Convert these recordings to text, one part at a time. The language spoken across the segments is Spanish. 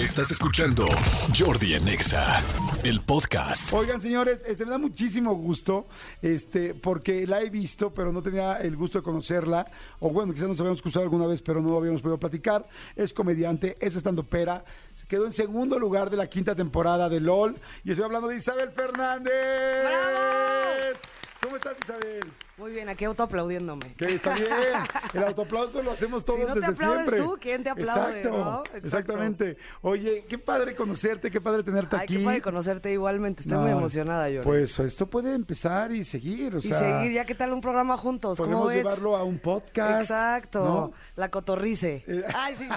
Estás escuchando Jordi en Exa, el podcast. Oigan, señores, este me da muchísimo gusto, este, porque la he visto, pero no tenía el gusto de conocerla. O bueno, quizás nos habíamos cruzado alguna vez, pero no habíamos podido platicar. Es comediante, es estando pera. Quedó en segundo lugar de la quinta temporada de LOL. Y estoy hablando de Isabel Fernández. ¡Bravo! ¿Cómo estás, Isabel? Muy bien, aquí autoaplaudiéndome. Que está bien. El autoaplauso lo hacemos todos Si no te desde aplaudes siempre. tú, ¿quién te aplaude, Exacto, no? Exacto. Exactamente. Oye, qué padre conocerte, qué padre tenerte Ay, aquí. qué padre conocerte igualmente. Estoy No, muy emocionada, yo. Pues esto puede empezar y seguir, o y sea, seguir, ya qué tal un programa juntos, ¿cómo podemos llevarlo a un podcast. Exacto, la cotorrice. Eh, Ay, sí.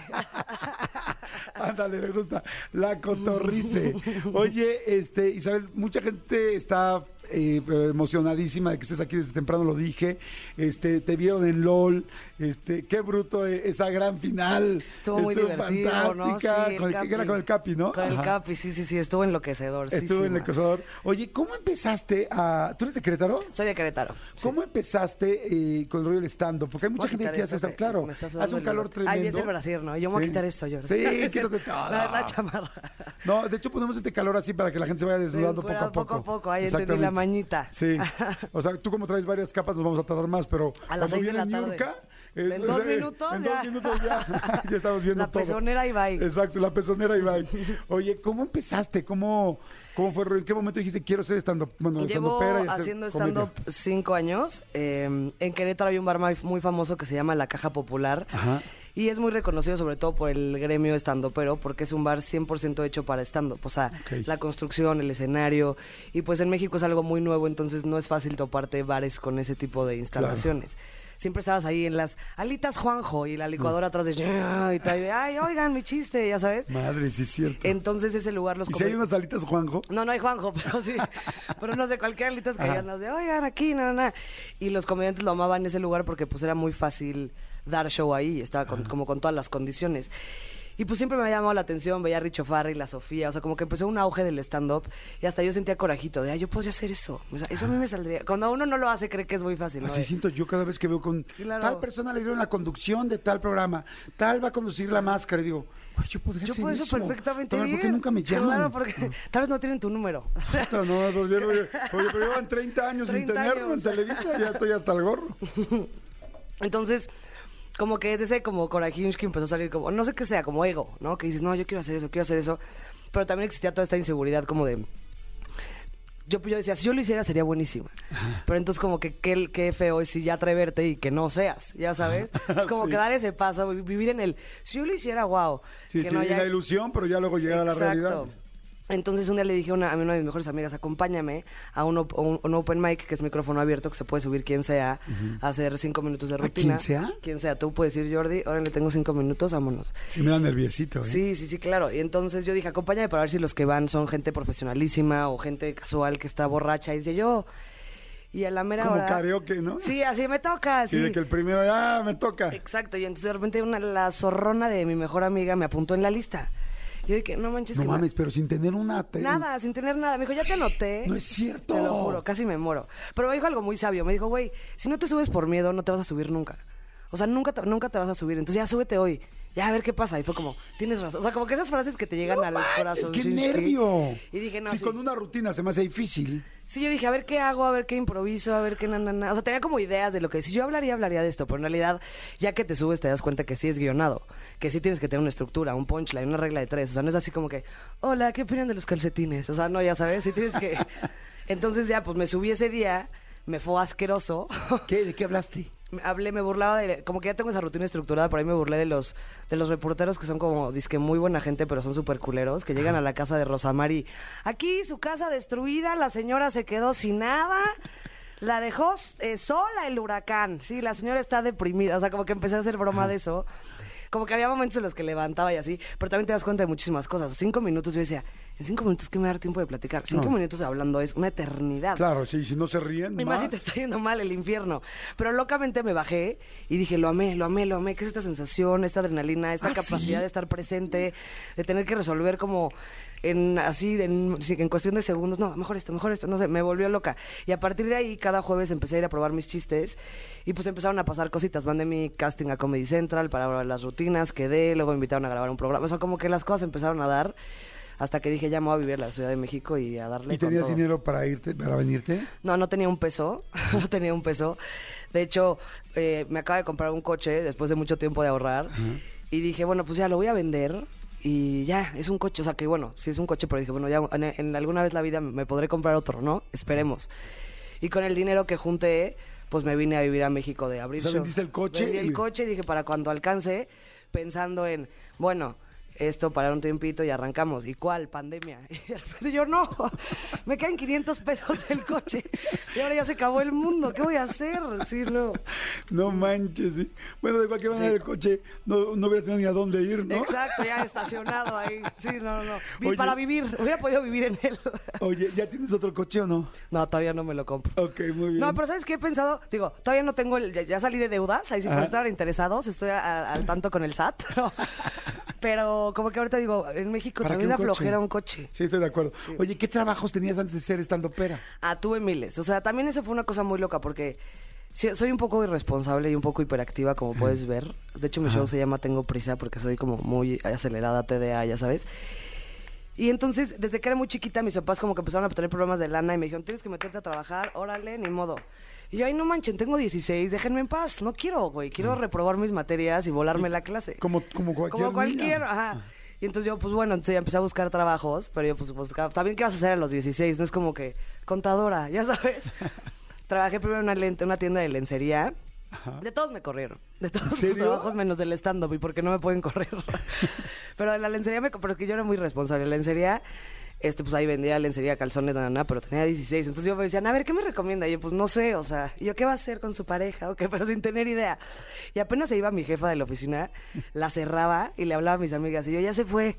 Ándale, me gusta. La cotorrice. Oye, este, Isabel, mucha gente está eh, emocionadísima de que estés aquí desde temprano, lo dije. Este, te vieron en LOL. Este, qué bruto eh, esa gran final. Estuvo muy divertido, fantástica. ¿no? Sí, el con el, Capi. era con el Capi, ¿no? Con el. Capi, sí, sí, sí, estuvo enloquecedor. Estuvo sí, en el ma. acosador. Oye, ¿cómo empezaste a. ¿Tú eres de Querétaro? Soy de Querétaro. ¿Cómo empezaste eh, con el rollo del stand-up? Porque hay mucha gente que hace esto stand claro. Hace un calor tremendo. Ay, es el brasier, ¿no? Yo me voy a quitar esto, yo. Sí, quítate todo. La, la chamarra. No, de hecho ponemos este calor así para que la gente se vaya desnudando poco a poco. poco a poco, ahí entendí la. Mañita. Sí. O sea, tú como traes varias capas nos vamos a tardar más, pero A las seis de la tarde. En dos minutos En ya. dos minutos ya. ya estamos viendo La todo. pezonera y bye. Exacto, la pezonera y bye. Oye, ¿cómo empezaste? ¿Cómo, cómo fue? ¿En qué momento dijiste quiero ser estando bueno, Llevo hacer haciendo stand-up cinco años. Eh, en Querétaro hay un bar muy famoso que se llama La Caja Popular. Ajá. Y es muy reconocido sobre todo por el gremio stand-upero, porque es un bar 100% hecho para stand-up. O sea, la construcción, el escenario. Y pues en México es algo muy nuevo, entonces no es fácil toparte bares con ese tipo de instalaciones. Siempre estabas ahí en las alitas Juanjo y la licuadora atrás de... Y tal, de, Ay, oigan, mi chiste, ya sabes. Madre, sí es cierto. Entonces ese lugar los ¿Y si hay unas alitas, Juanjo? no, no hay Juanjo, pero sí. pero no sé, cualquier alitas que hayan de, oigan, aquí, nada, nada. Y los comediantes lo amaban en ese lugar porque pues era muy fácil dar show ahí, estaba con- como con todas las condiciones. Y pues siempre me había llamado la atención, veía a Richo Farri, la Sofía, o sea, como que empezó un auge del stand-up y hasta yo sentía corajito de, ah, yo podría hacer eso. O sea, eso a mí me saldría. Cuando uno no lo hace, cree que es muy fácil. ¿no? Así siento yo cada vez que veo con Claro. tal persona le dieron la conducción de tal programa, tal va a conducir la máscara y digo, "Ay, yo podría Yo hacer puedo eso. eso perfectamente Pero, bien. ¿Por qué nunca me llaman? Claro, porque tal vez no tienen tu número. Puta, no, no, yo- oye, pero llevan 30 años sin 30 tenerlo en. Televisa, ya estoy hasta el gorro. Entonces, como que ese como corajillo que empezó a salir como, no sé qué sea, como ego, ¿no? Que dices, no, yo quiero hacer eso, quiero hacer eso. Pero también existía toda esta inseguridad como de... Yo, yo decía, si yo lo hiciera sería buenísima. Pero entonces como que qué, qué feo es si ya atreverte y que no seas, ya sabes. Es como Sí. que dar ese paso, vi- vivir en el, si yo lo hiciera, wow. Sí, que sí, no la ilusión, pero ya luego llegar a la realidad. Entonces un día le dije a una, a una de mis mejores amigas, acompáñame a un, op- un- un open mic, que es micrófono abierto, que se puede subir quien sea, a hacer cinco minutos de rutina. quién sea? Quien sea. Tú puedes ir, Jordi, ahora le tengo cinco minutos, vámonos. Sí me da nerviosito, ¿eh? Sí, sí, sí, claro. Y entonces yo dije, acompáñame para ver si los que van son gente profesionalísima o gente casual que está borracha. Y dice yo... Y a la mera Como hora... karaoke, ¿no? Sí, así me toca, Y sí. de que el primero, ya me toca. Exacto, y entonces de repente una, la zorrona de mi mejor amiga me apuntó en la lista. Yo dije, no manches No que me- mames, pero sin tener una... Nada, sin tener nada. Me dijo, ya te anoté. No es cierto. Te lo juro, casi me muero. Pero me dijo algo muy sabio. Me dijo, güey, si no te subes por miedo, no te vas a subir nunca. O sea, nunca te, nunca te vas a subir. Entonces ya súbete hoy. Ya a ver qué pasa. Y fue como, tienes razón. O sea, como que esas frases que te llegan No al manches, corazón. ¡Qué nervio! Y dije, no, Si sí. con una rutina se me hace difícil. Sí, yo dije, a ver qué hago, a ver qué improviso, a ver qué na, na, na. O sea, tenía como ideas de lo que si yo hablaría, hablaría de esto, pero en realidad, ya que te subes, te das cuenta que sí es guionado, que sí tienes que tener una estructura, un punchline, una regla de tres. O sea, no es así como que, hola, ¿qué opinan de los calcetines? O sea, no, ya sabes, sí tienes que. Entonces ya, pues me subí ese día, me fue asqueroso. ¿Qué? ¿De qué hablaste? Me- hablé, me burlaba de, como que ya tengo esa rutina estructurada, por ahí me burlé de los, de los reporteros que son como, disque muy buena gente, pero son súper culeros, que llegan a la casa de Rosamari, aquí su casa destruida, la señora se quedó sin nada, la dejó eh, sola el huracán, sí, la señora está deprimida, o sea, como que empecé a hacer broma de eso. Como que había momentos en los que levantaba y así, pero también te das cuenta de muchísimas cosas. Cinco minutos, yo decía, en cinco minutos, ¿qué me va a dar tiempo de platicar? Cinco No. minutos hablando es una eternidad. Claro, sí, si no se ríen, Y más si te está yendo mal el infierno. Pero locamente me bajé y dije, lo amé, lo amé, lo amé. ¿Qué es esta sensación, esta adrenalina, esta ¿Ah, capacidad sí? de estar presente, de tener que resolver como en así, en, cuestión de segundos? No, mejor esto, mejor esto. No sé, me volvió loca. Y a partir de ahí, cada jueves empecé a ir a probar mis chistes y pues empezaron a pasar cositas. Mandé mi casting a Comedy Central para las rutinas, quedé, luego me invitaron a grabar un programa. O sea, como que las cosas empezaron a dar hasta que dije, ya me voy a vivir a la Ciudad de México y a darle ¿Y con tenías todo". dinero para irte, para venirte? No, no tenía un peso, no tenía un peso. De hecho, eh, me acaba de comprar un coche después de mucho tiempo de ahorrar y dije, bueno, pues ya lo voy a vender y ya, es un coche, o sea que bueno, sí es un coche, pero dije, bueno, ya en, en alguna vez la vida me podré comprar otro, ¿no? Esperemos. Y con el dinero que junté, pues me vine a vivir a México de abril. O sea, vendiste el coche Vendí y- el coche y dije, para cuando alcance, pensando en, bueno, esto para un tiempito y arrancamos. ¿Y cuál? Pandemia. Y de repente yo, no, me quedan 500 pesos el coche. Y ahora ya se acabó el mundo. ¿Qué voy a hacer? Sí, no. No manches, sí. Bueno, de cualquier manera Sí. el coche no, no hubiera tenido ni a dónde ir, ¿no? Exacto, ya estacionado ahí. Sí, no, no, no. Oye. Para vivir, hubiera podido vivir en él. Oye, ¿ya tienes otro coche o no? No, todavía no me lo compro. Ok, muy bien. No, pero ¿sabes qué he pensado? Digo, todavía no tengo el... Ya, salí de deudas, ahí sí por estar interesados, estoy a- al tanto con el SAT. ¿no? Pero como que ahorita digo, en México ¿Para también da flojera un coche. Sí, estoy de acuerdo. Oye, ¿qué trabajos tenías antes de ser estando pera? Ah, tuve miles. O sea, también eso fue una cosa muy loca porque sí, soy un poco irresponsable y un poco hiperactiva, como puedes ver. De hecho, mi show se llama Tengo Prisa porque soy como muy acelerada, TDA, ya sabes. Y entonces, desde que era muy chiquita, mis papás como que empezaron a tener problemas de lana y me dijeron, tienes que meterte a trabajar, órale, ni modo. Y yo, ay, no manchen, tengo 16, déjenme en paz, no quiero, güey, quiero reprobar mis materias y volarme la clase. Como, como cualquier Como cualquier, niña. ajá. Y entonces yo, pues bueno, entonces ya empecé a buscar trabajos, pero yo, pues, buscaba, también, ¿qué vas a hacer a los 16? No es como que contadora, ya sabes. Trabajé primero en una, lente, una tienda de lencería. De todos me corrieron. De todos los trabajos menos del stand-up y porque no me pueden correr. pero en la lencería me... Pero es que yo era muy responsable. En la lencería, este, pues ahí vendía lencería, calzones, nada, nada, pero tenía 16. Entonces yo me decían, a ver, ¿qué me recomienda? Y yo, pues no sé, o sea, ¿y yo qué va a hacer con su pareja? ¿O qué? Pero sin tener idea. Y apenas se iba mi jefa de la oficina, la cerraba y le hablaba a mis amigas. Y yo, ya se fue.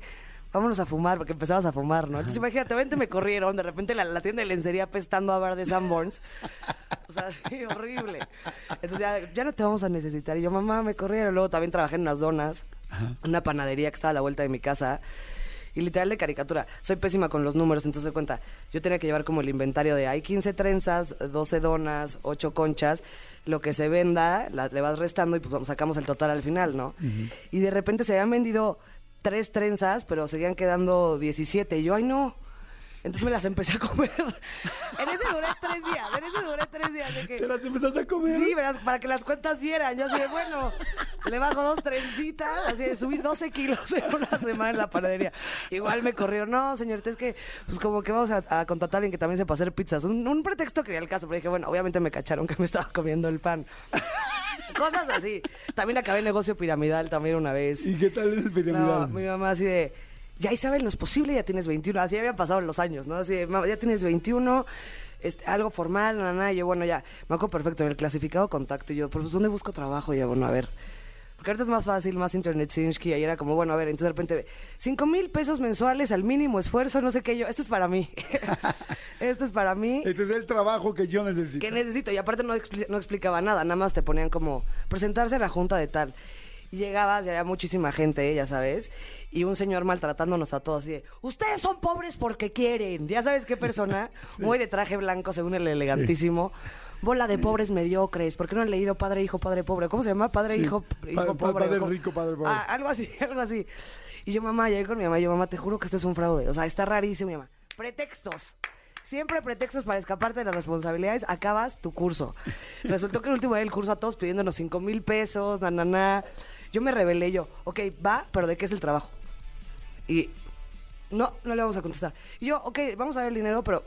Vámonos a fumar, porque empezabas a fumar, ¿no? Entonces imagínate, vente, me corrieron, de repente la, la tienda de lencería apestando a bar de Sanborns. O sea, sí, horrible. Entonces ya, ya no te vamos a necesitar. Y yo, mamá, me corrieron. Luego también trabajé en unas donas, una panadería que estaba a la vuelta de mi casa. Y literal de caricatura. Soy pésima con los números, entonces cuenta. Yo tenía que llevar como el inventario de hay 15 trenzas, 12 donas, 8 conchas. Lo que se venda, la- le vas restando y pues sacamos el total al final, ¿no? Y de repente se habían vendido tres trenzas, pero seguían quedando 17. Y yo, ay, no. Entonces me las empecé a comer. en ese duré tres días, en ese duré tres días. De que, ¿Te las empezaste a comer? Sí, verás, para que las cuentas dieran. Yo así de, bueno, le bajo dos trencitas, así de subí 12 kilos en una semana en la panadería. Igual me corrió, no, señorita, es que, pues como que vamos a, a contratar a alguien que también sepa hacer pizzas. Un, un pretexto que el caso, pero dije, bueno, obviamente me cacharon que me estaba comiendo el pan. Cosas así. También acabé el negocio piramidal también una vez. ¿Y qué tal es el No, piramidal? mi mamá así de, ya Isabel, no es posible, ya tienes 21. Así habían pasado los años, ¿no? Así de, "Mamá, ya tienes 21, este, algo formal, nada, nada. Y yo, bueno, ya, me acuerdo perfecto, en el clasificado contacto. Y yo, pues, ¿dónde busco trabajo? Y yo, bueno, a ver. Porque ahorita es más fácil, más internet. Y era como, bueno, a ver, entonces de repente, 5 mil pesos mensuales al mínimo esfuerzo, no sé qué. Yo, esto es para mí. esto es para mí. Este es el trabajo que yo necesito. ¿Qué necesito? Y aparte no, expli- no explicaba nada, nada más te ponían como presentarse a la junta de tal. Y llegabas y había muchísima gente, ya sabes, y un señor maltratándonos a todos, así de, ustedes son pobres porque quieren. Ya sabes qué persona, muy de traje blanco según el elegantísimo. Bola de pobres mediocres, ¿por qué no han leído Padre, Hijo, Padre, Pobre? ¿Cómo se llama? Padre, Sí, Hijo, Hijo, pa- Pobre. padre rico, padre pobre. Ah, algo así, algo así. Y yo, mamá, llegué con mi mamá, y yo, mamá, te juro que esto es un fraude. O sea, está rarísimo, mi mamá. Pretextos. Siempre pretextos para escaparte de las responsabilidades, acabas tu curso. Resultó que el último día del curso a todos pidiéndonos cinco mil pesos, na, na, na. Yo me rebelé yo, ok, va, pero ¿de qué es el trabajo? Y no, no le vamos a contestar. Yo, ok, vamos a ver el dinero, pero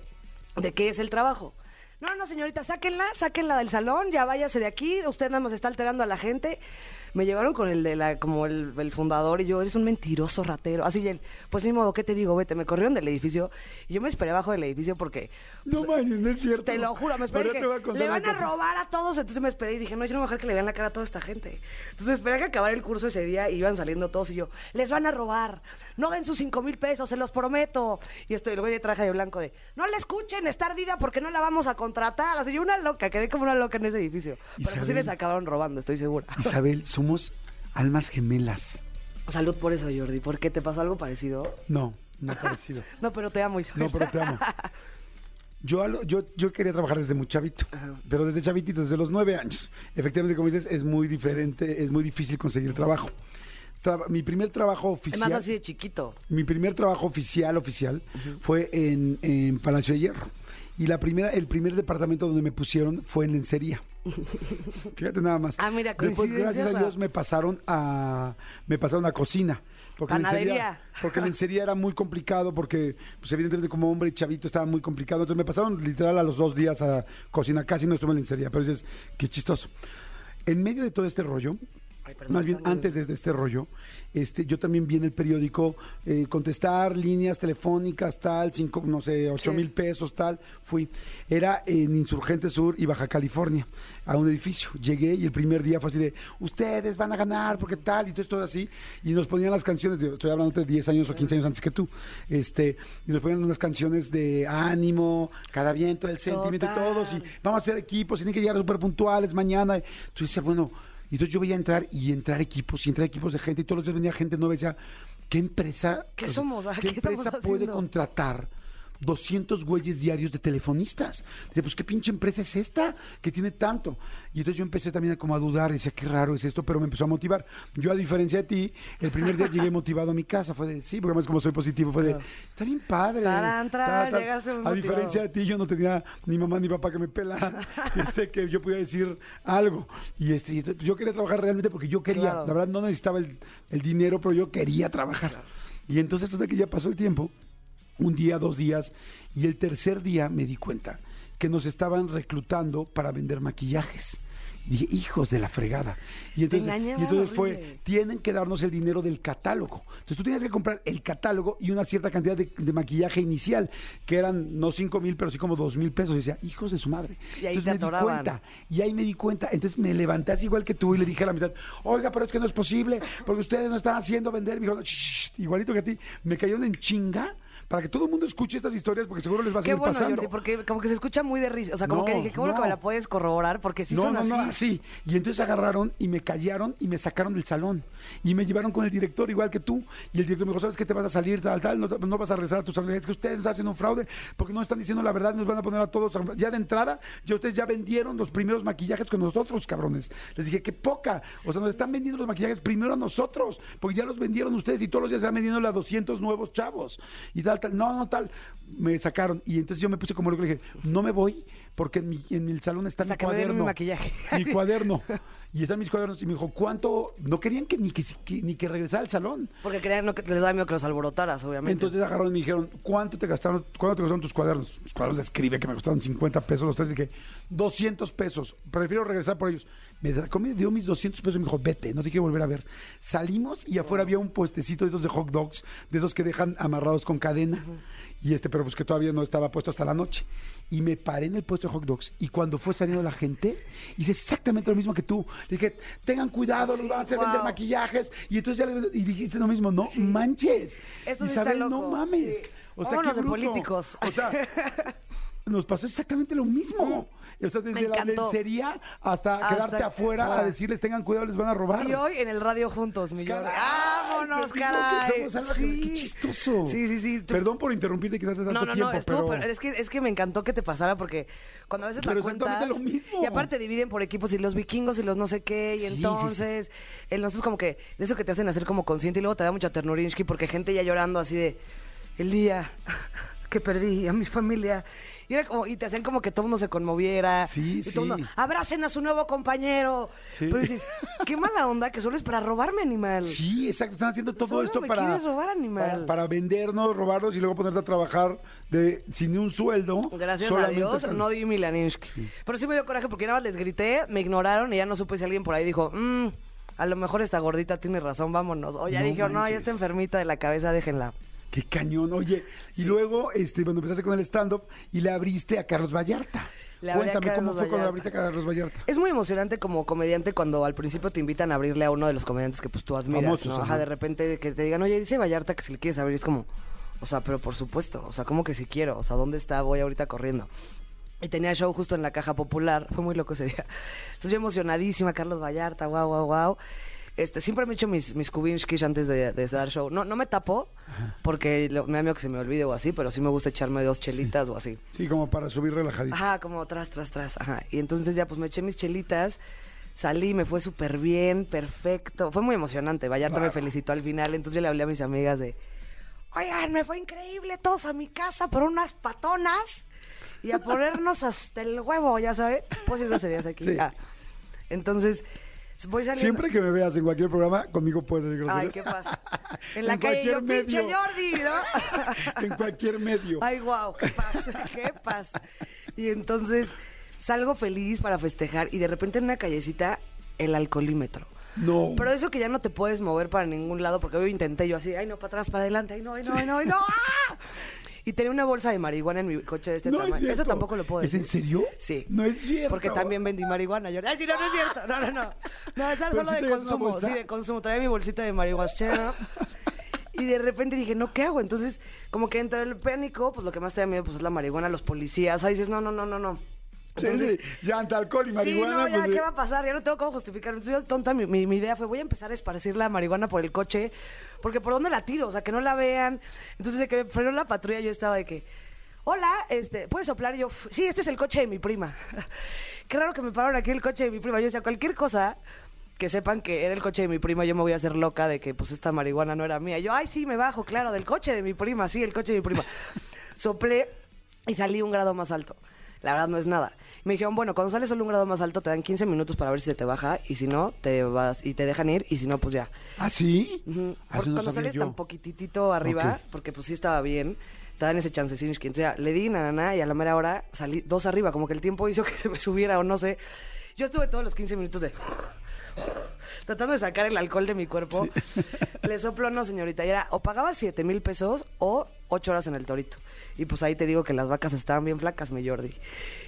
¿de qué es el trabajo? No, no, señorita, sáquenla, sáquenla del salón, ya váyase de aquí, usted nada más está alterando a la gente. Me llevaron con el de la, como el, el fundador, y yo, eres un mentiroso ratero. Así, y él, pues ni modo, ¿qué te digo? Vete, me corrieron del edificio, y yo me esperé abajo del edificio porque No manches, no es cierto. te lo juro, me esperé. Dije, te voy a contar le van a robar a todos. Entonces me esperé y dije, no, yo no voy a dejar que le vean la cara a toda esta gente. Entonces me esperé a que acabara el curso ese día y iban saliendo todos y yo, les van a robar. No den sus cinco mil pesos, se los prometo. Y estoy luego de traje de blanco de, no le escuchen, está ardida porque no la vamos a contratar. Así yo una loca, quedé como una loca en ese edificio. Pero pues sí Isabel. les acabaron robando, estoy segura. Isabel, somos almas gemelas. Salud por eso, Jordi. ¿Por qué te pasó algo parecido? No, no parecido. No, pero te amo, Isabel. No, pero te amo. Yo, yo, yo quería trabajar desde muy chavito, pero desde chavitito, desde los nueve años. Efectivamente, como dices, es muy diferente, es muy difícil conseguir trabajo. traba- mi primer trabajo oficial. más así de chiquito. Mi primer trabajo oficial, oficial, fue en, en Palacio de Hierro. Y la primera, el primer departamento donde me pusieron fue en lencería. Fíjate nada más. Ah, mira, Después, gracias a a- Dios, me pasaron a, me pasaron a cocina. Porque Panadería. lencería, porque lencería era muy complicado, porque pues, evidentemente como hombre y chavito estaba muy complicado. Entonces me pasaron literal a los dos días a cocina. Casi no estuve en lencería, pero dices, qué chistoso. En medio de todo este rollo, Ay, perdón, más bien antes de, de este rollo, este, yo también vi en el periódico eh, contestar líneas telefónicas, tal, cinco, no sé, ocho Sí. mil pesos, tal. Fui. Era en Insurgente Sur y Baja California, a un edificio. Llegué y el primer día fue así de, ustedes van a ganar, porque tal, y todo esto así. Y nos ponían las canciones, de- estoy hablando de 10 años o 15 años antes que tú, este, y nos ponían unas canciones de ánimo, cada viento, el sentimiento y Total. todos, y vamos a hacer equipos, tienen que llegar súper puntuales mañana. Tú dices, bueno, y entonces yo veía entrar y entrar equipos, y entrar equipos de gente, y todos los días venía gente nueva y decía, ¿qué empresa, ¿Qué somos? ¿Qué, ¿qué estamos empresa puede contratar 200 güeyes diarios de telefonistas? Dice, pues qué pinche empresa es esta que tiene tanto. Y entonces yo empecé también a como a dudar, y decía, qué raro es esto, pero me empezó a motivar. Yo, a diferencia de ti, el primer día llegué motivado a mi casa, fue de, sí, porque además como soy positivo, fue de, está bien padre. Tarán, tarán, tal, tal". llegaste muy A diferencia de ti, yo no tenía ni mamá ni papá que me pelaran, este, que yo pudiera decir algo. Y este, yo quería trabajar realmente porque yo quería, Claro. la verdad no necesitaba el, el dinero, pero yo quería trabajar. Y entonces, de que ya pasó el tiempo, un día, dos días, y el tercer día me di cuenta que nos estaban reclutando para vender maquillajes. Y dije, hijos de la fregada. Y entonces, y entonces fue, tienen que darnos el dinero del catálogo. Entonces tú tienes que comprar el catálogo y una cierta cantidad de, de maquillaje inicial, que eran no cinco mil, pero sí como dos mil pesos. Y decía, hijos de su madre. Y ahí Entonces me di cuenta. Y ahí me di cuenta. Entonces me levanté así igual que tú y le dije a la mitad, oiga, pero es que no es posible, porque ustedes no están haciendo vender. Me dijo, "Shh, igualito que a ti. Me cayeron en chinga para que todo el mundo escuche estas historias, porque seguro les va a Qué seguir bueno, pasando. Jordi, porque como que se escucha muy de risa. O sea, como No, que dije, qué bueno no. que me la puedes corroborar, porque sí no, son no, así. no, así. Y entonces agarraron y me callaron y me sacaron del salón. Y me llevaron con el director, igual que tú. Y el director me dijo, ¿sabes qué? Te vas a salir, tal, tal, no, no vas a regresar a tus habilidades. Es que ustedes están haciendo un fraude porque no están diciendo la verdad, nos van a poner a todos. Ya de entrada, ya ustedes ya vendieron los primeros maquillajes con nosotros, cabrones. Les dije, qué poca. O sea, nos están vendiendo los maquillajes primero a nosotros, porque ya los vendieron ustedes y todos los días están vendiendo a 200 nuevos chavos. Y tal, tal. No, no, tal. Me sacaron. Y entonces yo me puse como loco y dije, no me voy porque en, mi, en el salón está Hasta mi que me den mi cuaderno. maquillaje. Mi cuaderno. Y están mis cuadernos. Y me dijo, ¿cuánto? No querían que ni que, que- ni que regresara al salón. Porque creían no, que les da miedo que los alborotaras, obviamente. Entonces agarraron y me dijeron, ¿cuánto te gastaron? ¿Cuánto te gastaron tus cuadernos? Los cuadernos de escribe que me costaron 50 pesos los tres. Dije, 200 pesos. Prefiero regresar por ellos. Me sacó, me dio mis 200 pesos y me dijo, vete, no te quiero volver a ver. Salimos y afuera había un puestecito de esos de hot dogs, de esos que dejan amarrados con cadena. Y este, pero pues que todavía no estaba puesto hasta la noche. Y me paré en el puesto de hot dogs. Y cuando fue saliendo la gente, hice exactamente lo mismo que tú. Le dije, tengan cuidado, Sí, los van a hacer vender maquillajes. Y entonces ya le, y dijiste lo mismo, no manches. Esto sí está Isabel, loco, no mames. O sea, qué bruto. políticos. O sea, nos pasó exactamente lo mismo. O sea, desde la lencería hasta, Hasta quedarte afuera a decirles tengan cuidado, les van a robar. Y hoy en el radio juntos, mi. Caray, ¡Vámonos, caray! que somos algo que- Sí. Qué chistoso. Sí, sí, sí. Perdón por interrumpirte quitarte tanto No, no, tiempo, no, estuvo, pero... pero es que, es que me encantó que te pasara porque cuando a veces Pero la cuentas lo mismo. y aparte dividen por equipos y los vikingos y los no sé qué y Sí, entonces el nosotros como que de eso que te hacen hacer como consciente y luego te da mucha ternurinsky porque gente ya llorando así de el día que perdí a mi familia y, era como, y te hacían como que todo el mundo se conmoviera Sí, y todo el sí. mundo, abracen a su nuevo compañero Sí. pero dices qué mala onda que solo es para robarme animal Sí, exacto. Están haciendo todo Solo esto me para, quieres robar, animal. para, para vendernos, robarnos y luego ponerte a trabajar de sin ni un sueldo. Gracias a Dios, están- no di Milaninsky. Pero sí me dio coraje porque nada más les grité, me ignoraron y ya no supe si alguien por ahí dijo, "Mm, a lo mejor esta gordita tiene razón, vámonos. O ya No dijeron, no, ya está enfermita de la cabeza, déjenla. Qué cañón, oye. Y luego, este, cuando empezaste con el stand-up y le abriste a Carlos Vallarta. Cuéntame cómo fue cuando abriste a Carlos Vallarta. Es muy emocionante como comediante cuando al principio te invitan a abrirle a uno de los comediantes que pues tú admiras, Famosos, ¿no? ajá. Ajá, de repente que te digan, oye, dice Vallarta que si le quieres abrir, es como, o sea, pero por supuesto, o sea, como que si quiero, o sea, ¿dónde está? Voy ahorita corriendo. Y tenía show justo en la caja popular, fue muy loco ese día. Entonces yo emocionadísima, Carlos Vallarta, guau, guau, guau. Este, siempre me echo mis, mis kubinskis antes de, de dar show. No, no me tapo, porque lo- me da miedo que se me olvide o así, pero sí me gusta echarme dos chelitas o así. Sí, como para subir relajadito. Ajá, como tras, tras, tras. Ajá. Y entonces ya pues me eché mis chelitas. Salí, me fue súper bien, perfecto. Fue muy emocionante. Vallarta me felicitó al final. Entonces yo le hablé a mis amigas de, oigan, me fue increíble todos a mi casa por unas patonas y a ponernos hasta el huevo, ya sabes. Pues si serías aquí. Sí. Ah. Entonces, voy saliendo. Siempre que me veas en cualquier programa, conmigo puedes decir Ay, groserías. ¿qué pasa? En la En calle yo, cualquier pinche medio. Jordi, ¿no? en cualquier medio. Ay, wow, qué pasa, qué pasa. Y entonces salgo feliz para festejar y de repente en una callecita el alcoholímetro. No. Pero eso que ya no te puedes mover para ningún lado, porque hoy intenté yo así, ay no, para atrás, para adelante, ay no, ay no, ay no, ay no. ¡ah! Y tenía una bolsa de marihuana en mi coche de este no es tamaño. Eso tampoco lo puedo ¿Es decir. en serio? Sí. No es cierto. Porque también vendí marihuana. Yo, ay, sí, no, no es cierto. No, no, no. No, es ¿Pero solo de consumo. Sí, de consumo. Traía mi bolsita de marihuana. Y de repente dije, no, ¿qué hago? Entonces, como que entre el pánico, pues lo que más te da miedo pues, es la marihuana, los policías. O sea, dices, no, no, no, no, no. Sí, Entonces, sí, llanta, alcohol y marihuana. Sí, no, ya, pues, ¿qué eh, va a pasar? Ya no tengo cómo justificar. Entonces, yo, tonta, mi, mi- mi idea fue, voy a empezar a esparcir la marihuana por el coche, porque ¿por dónde la tiro? O sea, que no la vean. Entonces, de que frenó la patrulla, yo estaba de que, hola, este, ¿puedes soplar? Y yo, sí, este es el coche de mi prima. Qué raro que me pararon aquí el coche de mi prima. Yo decía, cualquier cosa que sepan que era el coche de mi prima, yo me voy a hacer loca de que, pues, esta marihuana no era mía. Yo, ay, sí, me bajo, claro, del coche de mi prima, sí, el coche de mi prima. Soplé y salí un grado más alto. La verdad no es nada. Me dijeron, bueno, cuando sales solo un grado más alto te dan 15 minutos para ver si se te baja y si no, te vas y te dejan ir y si no, pues ya. ¿Ah, sí? Porque no cuando sales yo. tan poquititito arriba, porque pues sí estaba bien, te dan ese chancecín. Entonces ya, le di na, na, na, y a la mera hora salí dos arriba, como que el tiempo hizo que se me subiera o no sé. Yo estuve todos los 15 minutos de... tratando de sacar el alcohol de mi cuerpo. Le soplo, no, señorita. Y era o pagaba 7 mil pesos o 8 horas en el torito. Y pues ahí te digo que las vacas estaban bien flacas, mi Jordi.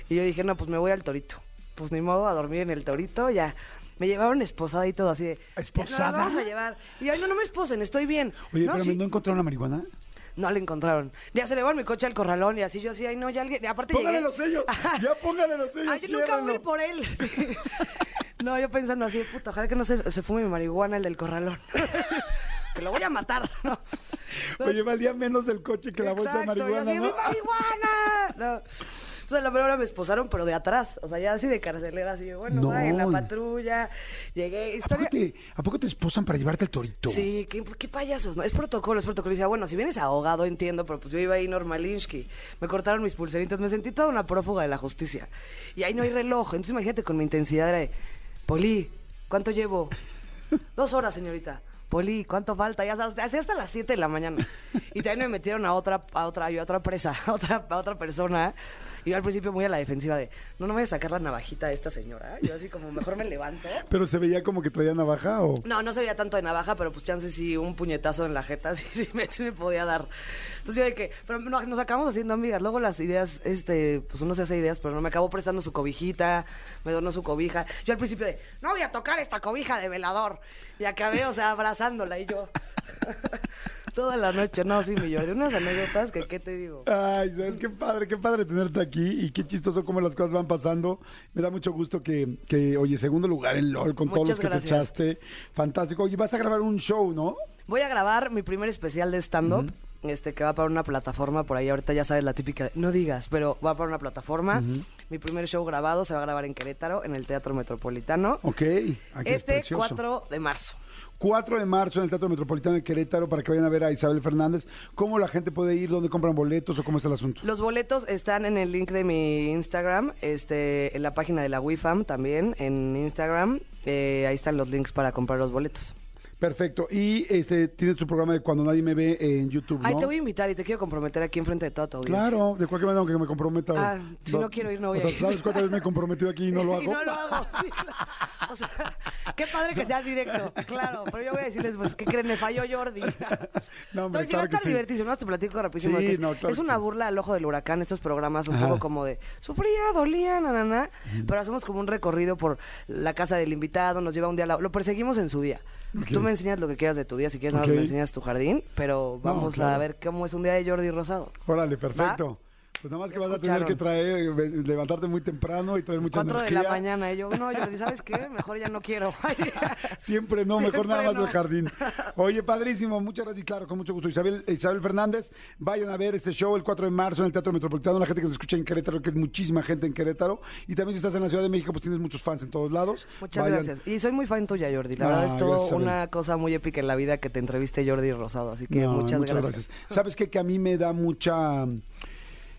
Y yo dije, no, pues me voy al torito. Pues ni modo, a dormir en el torito, ya. Me llevaron esposada y todo así de... ¿Esposada? "Ya nos vamos a llevar. Y yo, ay, no, no me esposen, estoy bien. Oye, no, pero sí. ¿no encontraron la marihuana? No le encontraron. Ya se le va mi coche al corralón y así yo así, ay, no, ya alguien... y Aparte Póngale llegué- los sellos. Ya póngale los sellos. Ay, yo nunca voy por él. No, yo pensando así, puta, ojalá que no se, se fume mi marihuana, el del corralón. que lo voy a matar, ¿no? Oye, valía menos el coche que la bolsa de marihuana, yo así, ¿no? ¡mi marihuana! No. O sea, la primera hora me esposaron, pero de atrás. O sea, ya así de carcelera, así, bueno, No. va en la patrulla. Llegué, ¿A historia... poco, te, ¿A poco te esposan para llevarte el torito? Sí, ¿qué, qué payasos, ¿no? Es protocolo, es protocolo. Y decía, bueno, si vienes ahogado, entiendo, pero pues yo iba ahí normalinsky. Me cortaron mis pulseritas, me sentí toda una prófuga de la justicia. Y ahí no hay reloj. Entonces imagínate con mi intensidad era de, Poli, ¿cuánto llevo? Dos horas, señorita. Poli, ¿cuánto falta? Ya sabes, hasta las 7 de la mañana. Y también me metieron a otra, a otra, a otra presa, a otra, a otra persona. Y yo al principio muy a la defensiva de, no, no me voy a sacar la navajita de esta señora. Yo así como, mejor me levanto. Pero se veía como que traía navaja o... No, no se veía tanto de navaja, pero pues chance sí, un puñetazo en la jeta sí, sí, me, sí me podía dar. Entonces yo de que, pero no- nos acabamos haciendo amigas. Luego las ideas, este, pues uno se hace ideas, pero no me acabó prestando su cobijita, me donó su cobija. Yo al principio de, no voy a tocar esta cobija de velador. Y acabé, o sea, abrazándola y yo. Toda la noche, no, sí, mi Jordi. Unas anécdotas que, ¿qué te digo? Ay, ¿sabes? Qué padre, qué padre tenerte aquí y qué chistoso cómo las cosas van pasando. Me da mucho gusto que, que oye, segundo lugar en LOL con todos los que gracias. te echaste. Fantástico. Oye, vas a grabar un show, ¿no? Voy a grabar mi primer especial de stand-up, este, que va para una plataforma por ahí. Ahorita ya sabes la típica, de, no digas, pero va para una plataforma. Mi primer show grabado se va a grabar en Querétaro, en el Teatro Metropolitano. Ok. Aquí es este precioso. 4 de marzo. 4 de marzo en el Teatro Metropolitano de Querétaro para que vayan a ver a Isabel Fernández. ¿Cómo la gente puede ir? ¿Dónde compran boletos o cómo está el asunto? Los boletos están en el link de mi Instagram, este, en la página de la WIFAM también, en Instagram. Eh, ahí están los links para comprar los boletos. Perfecto. Y este tienes tu programa de Cuando Nadie Me Ve en YouTube, ¿no? Ay, te voy a invitar y te quiero comprometer aquí enfrente de toda tu audiencia. Claro, de cualquier manera, aunque me comprometa. Ah, si no quiero ir, no voy o a ir. ¿Sabes cuántas veces me he comprometido aquí y no lo hago? Y no lo hago. sí. O sea, qué padre que seas directo. Claro, pero yo voy a decirles, pues, ¿qué creen? Me falló Jordi. No, hombre, Entonces, claro va a estar sí. No, te platico rapidísimo. Sí, no, claro es una burla al ojo del huracán, estos programas un Ajá. poco como de sufría, dolía, na, na, na. Pero hacemos como un recorrido por la casa del invitado, nos lleva un día a la... Lo perseguimos en su día. Ok. Tú me enseñas lo que quieras de tu día, si quieres nada más Ok. me enseñas tu jardín, pero vamos claro. a ver cómo es un día de Jordi Rosado. Órale, perfecto. Pues nada más que vas a tener que traer, levantarte muy temprano y traer mucha 4 de energía. la mañana. Y yo, no, Jordi, ¿sabes qué? Mejor ya no quiero. Siempre no, mejor nada más no. del jardín. Oye, padrísimo, muchas gracias y claro, con mucho gusto. Isabel, Isabel Fernández, vayan a ver este show el 4 de marzo en el Teatro Metropolitano, la gente que nos escucha en Querétaro, que es muchísima gente en Querétaro. Y también si estás en la Ciudad de México, pues tienes muchos fans en todos lados. Muchas Vayan. gracias. Y soy muy fan tuya, Jordi. La Ah, verdad es todo gracias, una cosa muy épica en la vida que te entreviste Jordi Rosado. Así que No, muchas, gracias. ¿Sabes qué? Que a mí me da mucha...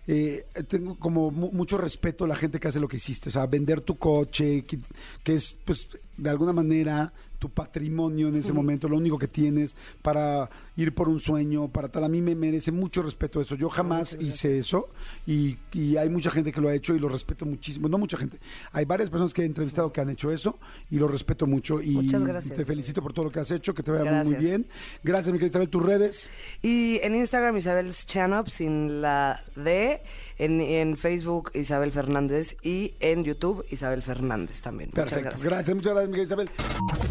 eh, tengo como mu- mucho respeto a la gente que hace lo que hiciste. O sea, vender tu coche, que, que es, pues, de alguna manera tu patrimonio en ese momento, lo único que tienes para ir por un sueño, para tal. A mí me merece mucho respeto eso. Yo jamás hice eso y, y hay mucha gente que lo ha hecho y lo respeto muchísimo. No mucha gente. Hay varias personas que he entrevistado que han hecho eso y lo respeto mucho. Y Muchas gracias. te felicito por todo lo que has hecho, que te vaya muy, bien. Gracias, mi querida Isabel. Tus redes. Y en Instagram Isabel Chanop sin la D, en, en Facebook Isabel Fernández y en YouTube Isabel Fernández también. Muchas Perfecto. gracias. Gracias. muchas gracias, mi querida Isabel.